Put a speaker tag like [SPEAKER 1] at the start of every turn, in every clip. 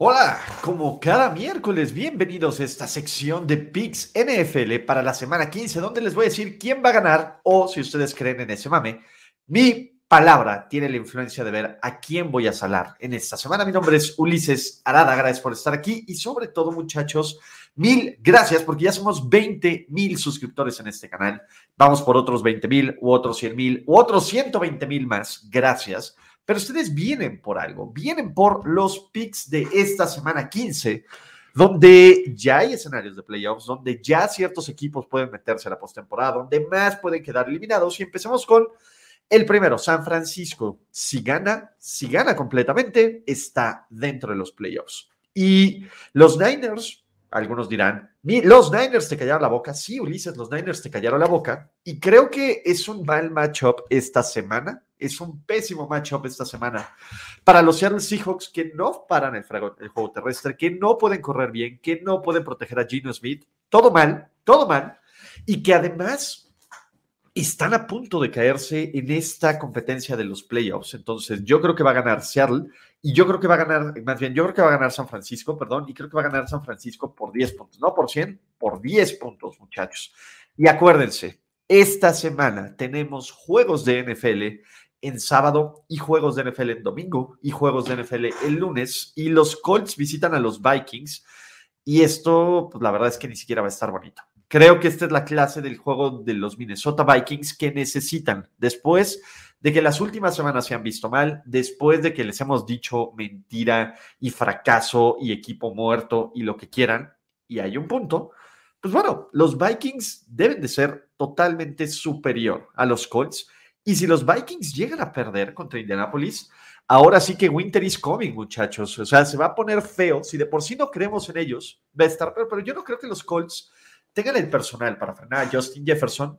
[SPEAKER 1] Hola, como cada miércoles, bienvenidos a esta sección de Pix NFL para la semana 15, donde les voy a decir quién va a ganar o si ustedes creen en ese mame. Mi palabra tiene la influencia de ver a quién voy a salar en esta semana. Mi nombre es Ulises Arada, gracias por estar aquí y sobre todo muchachos, mil gracias porque ya somos 20 mil suscriptores en este canal. Vamos por otros 20 mil u otros 100 mil u otros 120 mil más. Gracias. Pero ustedes vienen por algo, vienen por los picks de esta semana 15, donde ya hay escenarios de playoffs, donde ya ciertos equipos pueden meterse a la postemporada, donde más pueden quedar eliminados. Y empecemos con el primero, San Francisco. Si gana, si gana completamente, está dentro de los playoffs. Y los Niners, algunos dirán, los Niners te callaron la boca. Sí, Ulises, los Niners te callaron la boca. Y creo que es un mal matchup esta semana es un pésimo matchup esta semana para los Seattle Seahawks que no paran el, el, juego terrestre, que no pueden correr bien, que no pueden proteger a Gino Smith. Todo mal, todo mal. Y que además están a punto de caerse en esta competencia de los playoffs. Entonces, yo creo que va a ganar Seattle y yo creo que va a ganar, más bien, yo creo que va a ganar San Francisco, perdón, y creo que va a ganar San Francisco por 10 puntos, no por 100, por 10 puntos, muchachos. Y acuérdense, esta semana tenemos juegos de NFL en sábado y juegos de NFL en domingo y juegos de NFL el lunes y los Colts visitan a los Vikings y esto, pues la verdad es que ni siquiera va a estar bonito. Creo que esta es la clase del juego de los Minnesota Vikings que necesitan después de que las últimas semanas se han visto mal, después de que les hemos dicho mentira y fracaso y equipo muerto y lo que quieran, y hay un punto, pues bueno, los Vikings deben de ser totalmente superior a los Colts y si los Vikings llegan a perder contra Indianapolis, ahora sí que Winter is coming, muchachos. O sea, se va a poner feo. Si de por sí no creemos en ellos, va a estar pero yo no creo que los Colts tengan el personal para frenar a Justin Jefferson.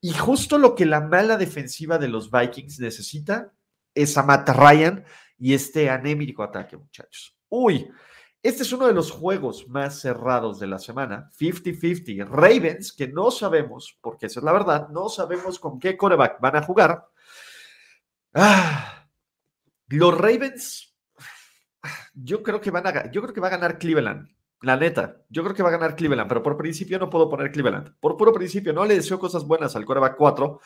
[SPEAKER 1] Y justo lo que la mala defensiva de los Vikings necesita es a Matt Ryan y este anémico ataque, muchachos. Uy, este es uno de los juegos más cerrados de la semana, 50-50. Ravens, que no sabemos, porque esa es la verdad, no sabemos con qué coreback van a jugar. Ah, los Ravens, yo creo que van a, yo creo que va a ganar Cleveland. La neta, yo creo que va a ganar Cleveland, pero por principio no puedo poner Cleveland. Por puro principio, no le deseo cosas buenas al coreback 4,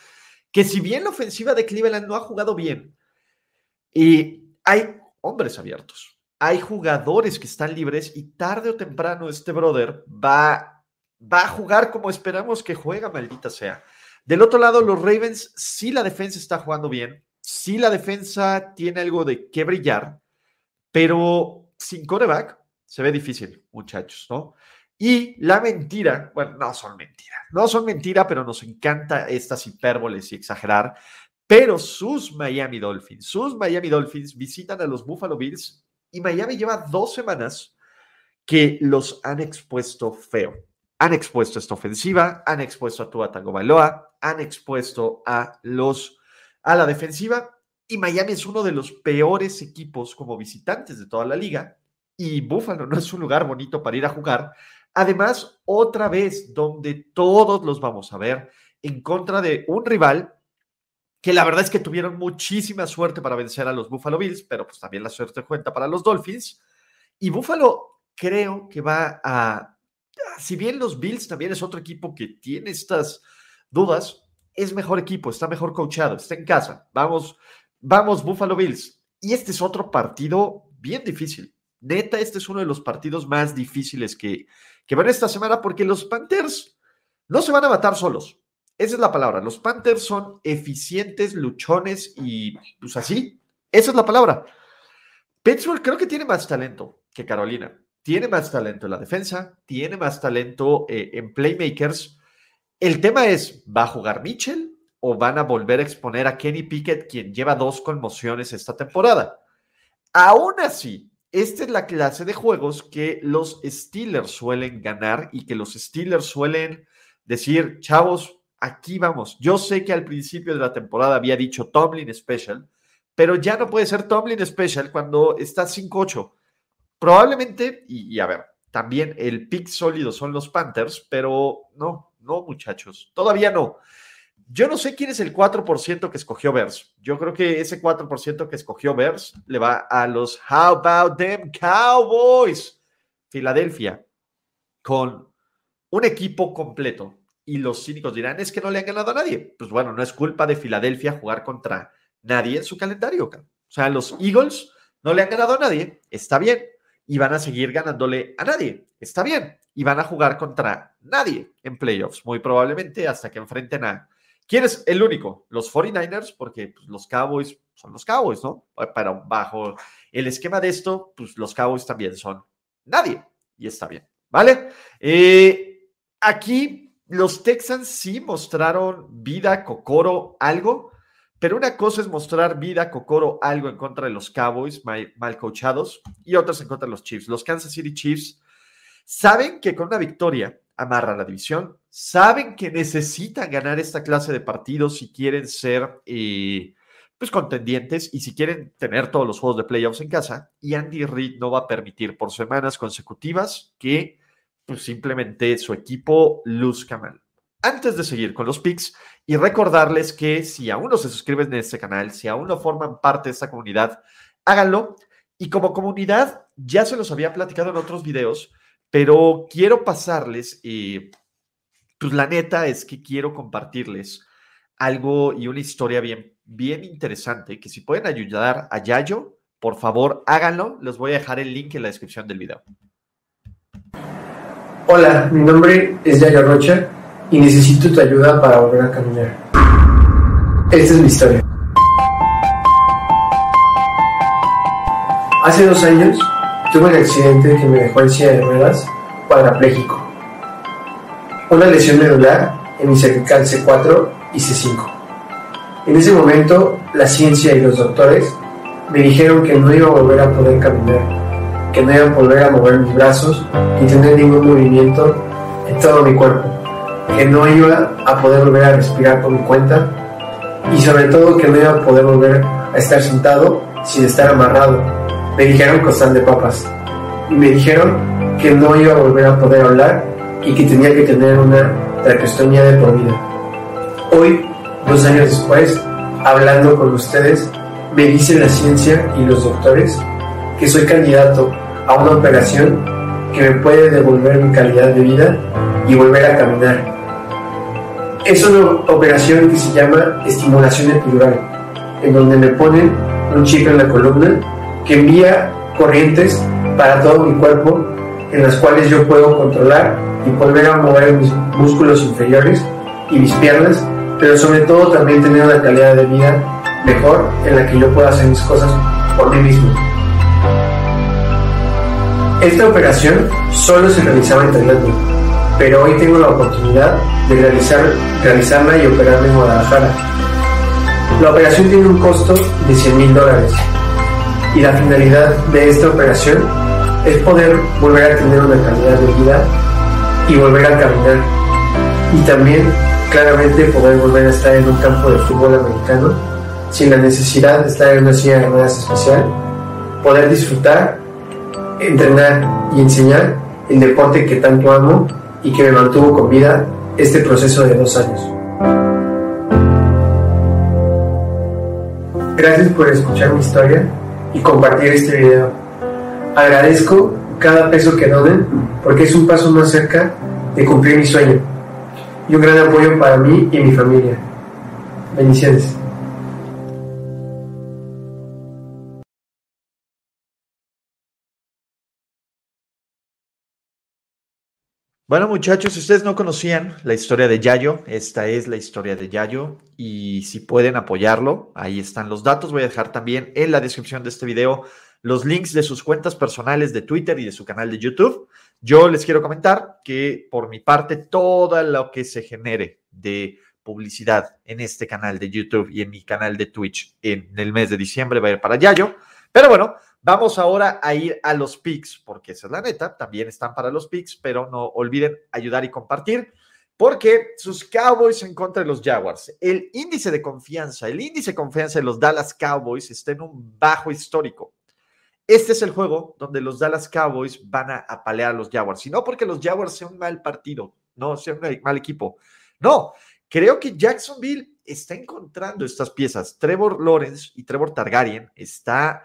[SPEAKER 1] que si bien la ofensiva de Cleveland no ha jugado bien, y hay hombres abiertos hay jugadores que están libres y tarde o temprano este brother va, va a jugar como esperamos que juega, maldita sea. Del otro lado, los Ravens, sí la defensa está jugando bien, sí la defensa tiene algo de que brillar, pero sin coreback se ve difícil, muchachos, ¿no? Y la mentira, bueno, no son mentiras, no son mentiras, pero nos encanta estas hipérboles y exagerar. Pero sus Miami Dolphins, sus Miami Dolphins visitan a los Buffalo Bills y Miami lleva dos semanas que los han expuesto feo. Han expuesto esta ofensiva, han expuesto a Tua Tagovailoa, han expuesto a los a la defensiva y Miami es uno de los peores equipos como visitantes de toda la liga y Buffalo no es un lugar bonito para ir a jugar. Además, otra vez donde todos los vamos a ver en contra de un rival que la verdad es que tuvieron muchísima suerte para vencer a los Buffalo Bills, pero pues también la suerte cuenta para los Dolphins. Y Buffalo creo que va a, si bien los Bills también es otro equipo que tiene estas dudas, es mejor equipo, está mejor coachado, está en casa. Vamos, vamos Buffalo Bills. Y este es otro partido bien difícil. Neta, este es uno de los partidos más difíciles que, que van esta semana porque los Panthers no se van a matar solos. Esa es la palabra. Los Panthers son eficientes, luchones y pues así. Esa es la palabra. Pittsburgh creo que tiene más talento que Carolina. Tiene más talento en la defensa, tiene más talento eh, en playmakers. El tema es, ¿va a jugar Mitchell o van a volver a exponer a Kenny Pickett, quien lleva dos conmociones esta temporada? aún así, esta es la clase de juegos que los Steelers suelen ganar y que los Steelers suelen decir, chavos, aquí vamos. Yo sé que al principio de la temporada había dicho Tomlin Special, pero ya no puede ser Tomlin Special cuando está 5-8. Probablemente, y, a ver, también el pick sólido son los Panthers, pero no, no, muchachos, todavía no. Yo no sé quién es el 4% que escogió Bears. Yo creo que ese 4% que escogió Bears le va a los How About Them Cowboys. Filadelfia, con un equipo completo. Y los cínicos dirán, es que no le han ganado a nadie. Pues bueno, no es culpa de Filadelfia jugar contra nadie en su calendario. O sea, los Eagles no le han ganado a nadie. Está bien. Y van a seguir ganándole a nadie. Está bien. Y van a jugar contra nadie en playoffs, muy probablemente hasta que enfrenten a ¿Quién es el único? Los 49ers, porque pues, los Cowboys son los Cowboys, ¿no? Pero bajo el esquema de esto, pues los Cowboys también son nadie. Y está bien, ¿vale? Eh, aquí los Texans sí mostraron vida, cocoro, algo, pero una cosa es mostrar vida, cocoro, algo en contra de los Cowboys mal, coachados y otras en contra de los Chiefs. Los Kansas City Chiefs saben que con una victoria amarra la división. Saben que necesitan ganar esta clase de partidos si quieren ser eh, pues contendientes y si quieren tener todos los juegos de playoffs en casa. Y Andy Reid no va a permitir por semanas consecutivas que pues, simplemente su equipo luzca mal. Antes de seguir con los picks y recordarles que si aún no se suscriben en este canal, si aún no forman parte de esta comunidad, háganlo. Y como comunidad, ya se los había platicado en otros videos, pero quiero pasarles, y pues la neta es que quiero compartirles algo y una historia bien, bien interesante, que si pueden ayudar a Yayo, por favor háganlo. Les voy a dejar el link en la descripción del video.
[SPEAKER 2] Hola, mi nombre es Yayo Rocha y necesito tu ayuda para volver a caminar. Esta es mi historia. Hace dos años tuve un accidente que me dejó en silla de ruedas cuadrapléjico. Una lesión medular en mi cervical C4 y C5. En ese momento, la ciencia y los doctores me dijeron que no iba a volver a poder caminar, que no a volver a mover mis brazos ni tener ningún movimiento en todo mi cuerpo, que no iba a poder volver a respirar por mi cuenta y sobre todo que no iba a poder volver a estar sentado sin estar amarrado me dijeron costal de papas. Y me dijeron que no iba a volver a poder hablar y que tenía que tener una traqueostomía de por vida. Hoy, dos años después, hablando con ustedes, me dice la ciencia y los doctores que soy candidato a una operación que me puede devolver mi calidad de vida y volver a caminar. Es una operación que se llama estimulación epidural, en donde me ponen un chip en la columna que envía corrientes para todo mi cuerpo en las cuales yo puedo controlar y volver a mover mis músculos inferiores y mis piernas, pero sobre todo también tener una calidad de vida mejor en la que yo pueda hacer mis cosas por mí mismo. Esta operación solo se realizaba entrenando, pero hoy tengo la oportunidad de realizar, realizarla y operarme en Guadalajara. La operación tiene un costo de 100 mil dólares y la finalidad de esta operación es poder volver a tener una calidad de vida y volver a caminar y también claramente poder volver a estar en un campo de fútbol americano sin la necesidad de estar en una silla de ruedas especial, poder disfrutar, entrenar y enseñar el deporte que tanto amo y que me mantuvo con vida este proceso de dos años. Gracias por escuchar mi historia y compartir este video. Agradezco cada peso que donen porque es un paso más cerca de cumplir mi sueño y un gran apoyo para mí y mi familia. Bendiciones.
[SPEAKER 1] Bueno, muchachos, si ustedes no conocían la historia de Yayo, esta es la historia de Yayo y si pueden apoyarlo, ahí están los datos. Voy a dejar también en la descripción de este video los links de sus cuentas personales de Twitter y de su canal de YouTube. Yo les quiero comentar que por mi parte, todo lo que se genere de publicidad en este canal de YouTube y en mi canal de Twitch en el mes de diciembre va a ir para Yayo. Pero bueno, vamos ahora a ir a los picks, porque esa es la neta, también están para los picks, pero no olviden ayudar y compartir, porque sus Cowboys en contra de los Jaguars, el índice de confianza, el índice de confianza de los Dallas Cowboys está en un bajo histórico. Este es el juego donde los Dallas Cowboys van a apalear a los Jaguars, y no porque los Jaguars sean un mal partido, no sean un mal equipo, no, creo que Jacksonville está encontrando estas piezas. Trevor Lawrence y Trevor Targaryen está,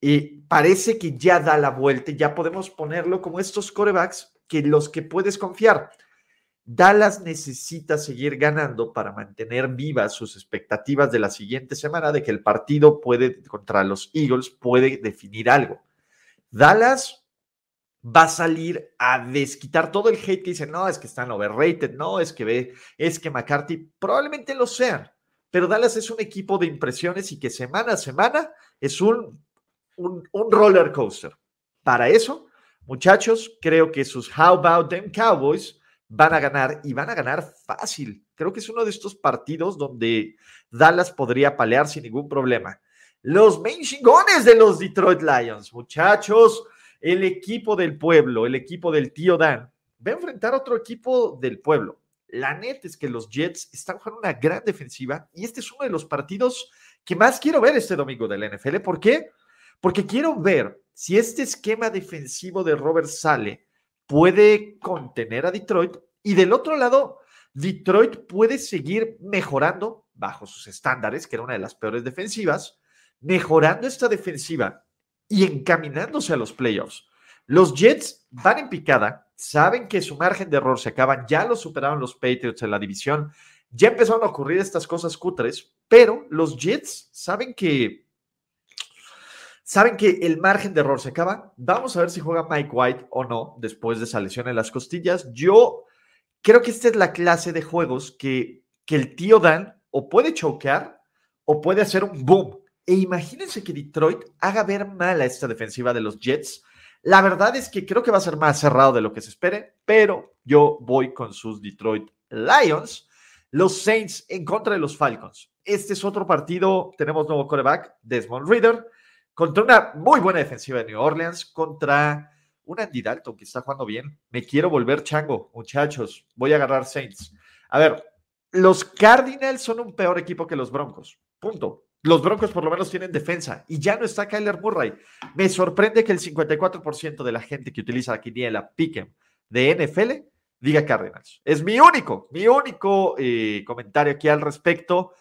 [SPEAKER 1] y parece que ya da la vuelta, ya podemos ponerlo como estos corebacks que los que puedes confiar. Dallas necesita seguir ganando para mantener vivas sus expectativas de la siguiente semana de que el partido puede contra los Eagles puede definir algo. Dallas va a salir a desquitar todo el hate que dicen, no, es que están overrated, no, es que ve, es que McCarthy, probablemente lo sean, pero Dallas es un equipo de impresiones y que semana a semana es un, un, un roller coaster. Para eso, muchachos, creo que sus How About Them Cowboys van a ganar y van a ganar fácil. Creo que es uno de estos partidos donde Dallas podría palear sin ningún problema. Los main chingones de los Detroit Lions, muchachos el equipo del pueblo, el equipo del tío Dan, va a enfrentar a otro equipo del pueblo. La neta es que los Jets están jugando una gran defensiva y este es uno de los partidos que más quiero ver este domingo del NFL. ¿Por qué? Porque quiero ver si este esquema defensivo de Robert Sale puede contener a Detroit y del otro lado, Detroit puede seguir mejorando bajo sus estándares, que era una de las peores defensivas, mejorando esta defensiva y encaminándose a los playoffs. Los Jets van en picada, saben que su margen de error se acaban, ya lo superaron los Patriots en la división, ya empezaron a ocurrir estas cosas cutres, pero los Jets saben que saben que el margen de error se acaba. Vamos a ver si juega Mike White o no después de esa lesión en las costillas. Yo creo que esta es la clase de juegos que, que el tío Dan o puede choquear o puede hacer un boom e imagínense que Detroit haga ver mal a esta defensiva de los Jets. La verdad es que creo que va a ser más cerrado de lo que se espere, pero yo voy con sus Detroit Lions. Los Saints en contra de los Falcons. Este es otro partido. Tenemos nuevo quarterback, Desmond Reader, contra una muy buena defensiva de New Orleans, contra un Andy que está jugando bien. Me quiero volver chango, muchachos. Voy a agarrar Saints. A ver, los Cardinals son un peor equipo que los Broncos. Punto. Los Broncos por lo menos tienen defensa y ya no está Kyler Murray. Me sorprende que el 54% de la gente que utiliza la quiniela Piquen de NFL diga Cardinals. Es mi único, mi único eh, comentario aquí al respecto.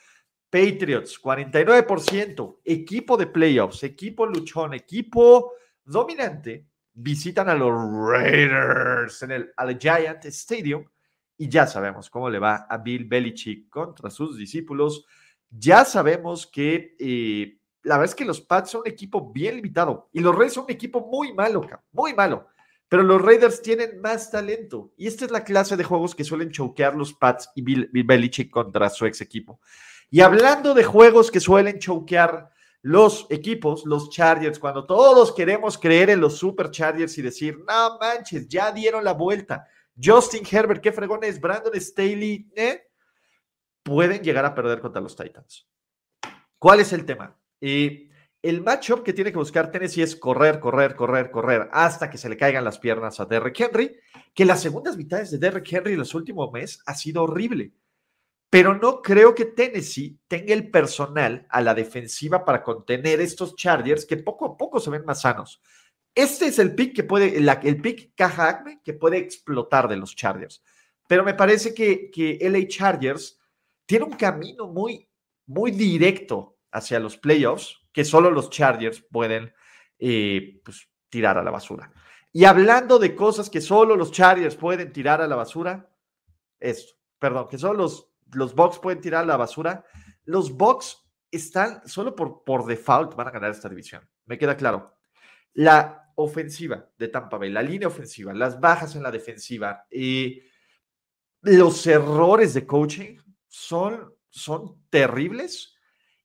[SPEAKER 1] Patriots, 49%, equipo de playoffs, equipo luchón, equipo dominante, visitan a los Raiders en el Giant Stadium y ya sabemos cómo le va a Bill Belichick contra sus discípulos ya sabemos que eh, la verdad es que los Pats son un equipo bien limitado y los Raiders son un equipo muy malo, muy malo. Pero los Raiders tienen más talento y esta es la clase de juegos que suelen choquear los Pats y Bill, Belichick contra su ex equipo. Y hablando de juegos que suelen choquear los equipos, los Chargers, cuando todos queremos creer en los Super Chargers y decir, no manches, ya dieron la vuelta. Justin Herbert, qué fregón es, Brandon Staley, ¿eh? Pueden llegar a perder contra los Titans. ¿Cuál es el tema? Y el matchup que tiene que buscar Tennessee es correr, correr, correr, correr hasta que se le caigan las piernas a Derrick Henry, que las segundas mitades de Derrick Henry en los últimos meses ha sido horrible. Pero no creo que Tennessee tenga el personal a la defensiva para contener estos Chargers que poco a poco se ven más sanos. Este es el pick que puede, el pick caja Acme que puede explotar de los Chargers. Pero me parece que, que LA Chargers tiene un camino muy, muy directo hacia los playoffs que solo los Chargers pueden eh, pues, tirar a la basura. Y hablando de cosas que solo los Chargers pueden tirar a la basura, esto, perdón, que solo los, los Bucks pueden tirar a la basura, los Bucks están solo por, por default van a ganar esta división. Me queda claro. La ofensiva de Tampa Bay, la línea ofensiva, las bajas en la defensiva, y eh, los errores de coaching son, son terribles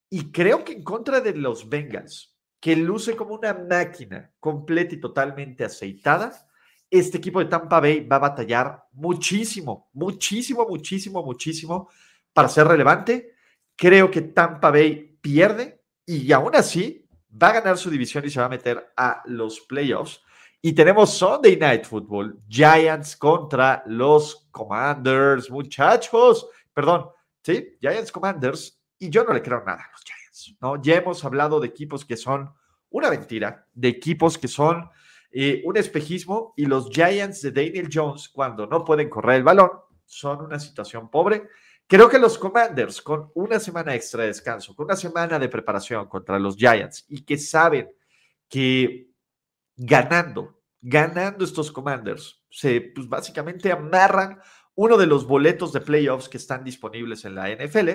[SPEAKER 1] y creo que en contra de los Bengals, que luce como una máquina completa y totalmente aceitada, este equipo de Tampa Bay va a batallar muchísimo, muchísimo, muchísimo, muchísimo para ser relevante. Creo que Tampa Bay pierde y aún así va a ganar su división y se va a meter a los playoffs. Y tenemos Sunday Night Football, Giants contra los Commanders, muchachos. Perdón, sí, Giants Commanders. Y yo no le creo nada a los Giants, ¿no? Ya hemos hablado de equipos que son una mentira, de equipos que son eh, un espejismo. Y los Giants de Daniel Jones, cuando no pueden correr el balón, son una situación pobre. Creo que los Commanders, con una semana extra de descanso, con una semana de preparación contra los Giants y que saben que ganando, ganando estos Commanders, se pues básicamente amarran uno de los boletos de playoffs que están disponibles en la NFL,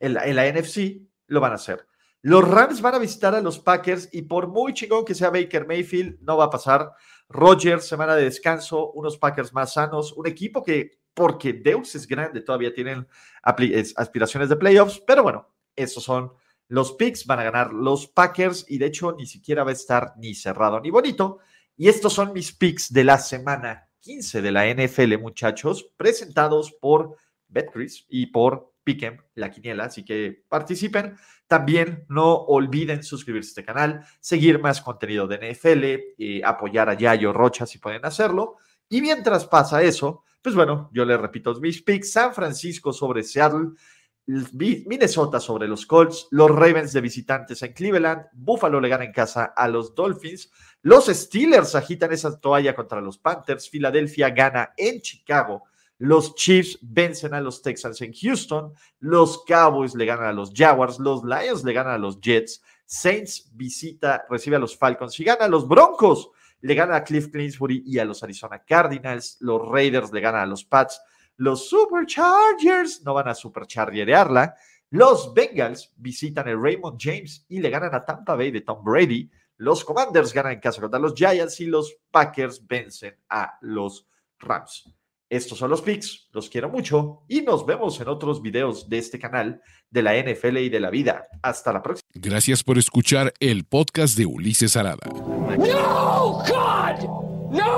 [SPEAKER 1] en la, NFC, lo van a hacer. Los Rams van a visitar a los Packers y por muy chingón que sea Baker Mayfield, no va a pasar. Rogers, semana de descanso, unos Packers más sanos, un equipo que, porque Deus es grande, todavía tienen aspiraciones de playoffs, pero bueno, esos son los picks, van a ganar los Packers y de hecho ni siquiera va a estar ni cerrado ni bonito. Y estos son mis picks de la semana 15 de la NFL, muchachos, presentados por BetCris y por Piquen, la quiniela, así que participen. También no olviden suscribirse a este canal, seguir más contenido de NFL, y apoyar a Yayo Rocha si pueden hacerlo. Y mientras pasa eso, pues bueno, yo les repito mis picks, San Francisco sobre Seattle, Minnesota sobre los Colts, los Ravens de visitantes en Cleveland, Buffalo le gana en casa a los Dolphins, los Steelers agitan esa toalla contra los Panthers, Filadelfia gana en Chicago, los Chiefs vencen a los Texans en Houston, los Cowboys le ganan a los Jaguars, los Lions le ganan a los Jets, Saints visita, recibe a los Falcons y gana a los Broncos, le gana a Cliff Clinsbury y a los Arizona Cardinals, los Raiders le ganan a los Pats, los Superchargers no van a superchargerearla. Los Bengals visitan el Raymond James y le ganan a Tampa Bay de Tom Brady. Los Commanders ganan en casa contra los Giants y los Packers vencen a los Rams. Estos son los picks, los quiero mucho y nos vemos en otros videos de este canal de la NFL y de la vida. Hasta la próxima.
[SPEAKER 3] Gracias por escuchar el podcast de Ulises Arada.
[SPEAKER 4] No, God! No,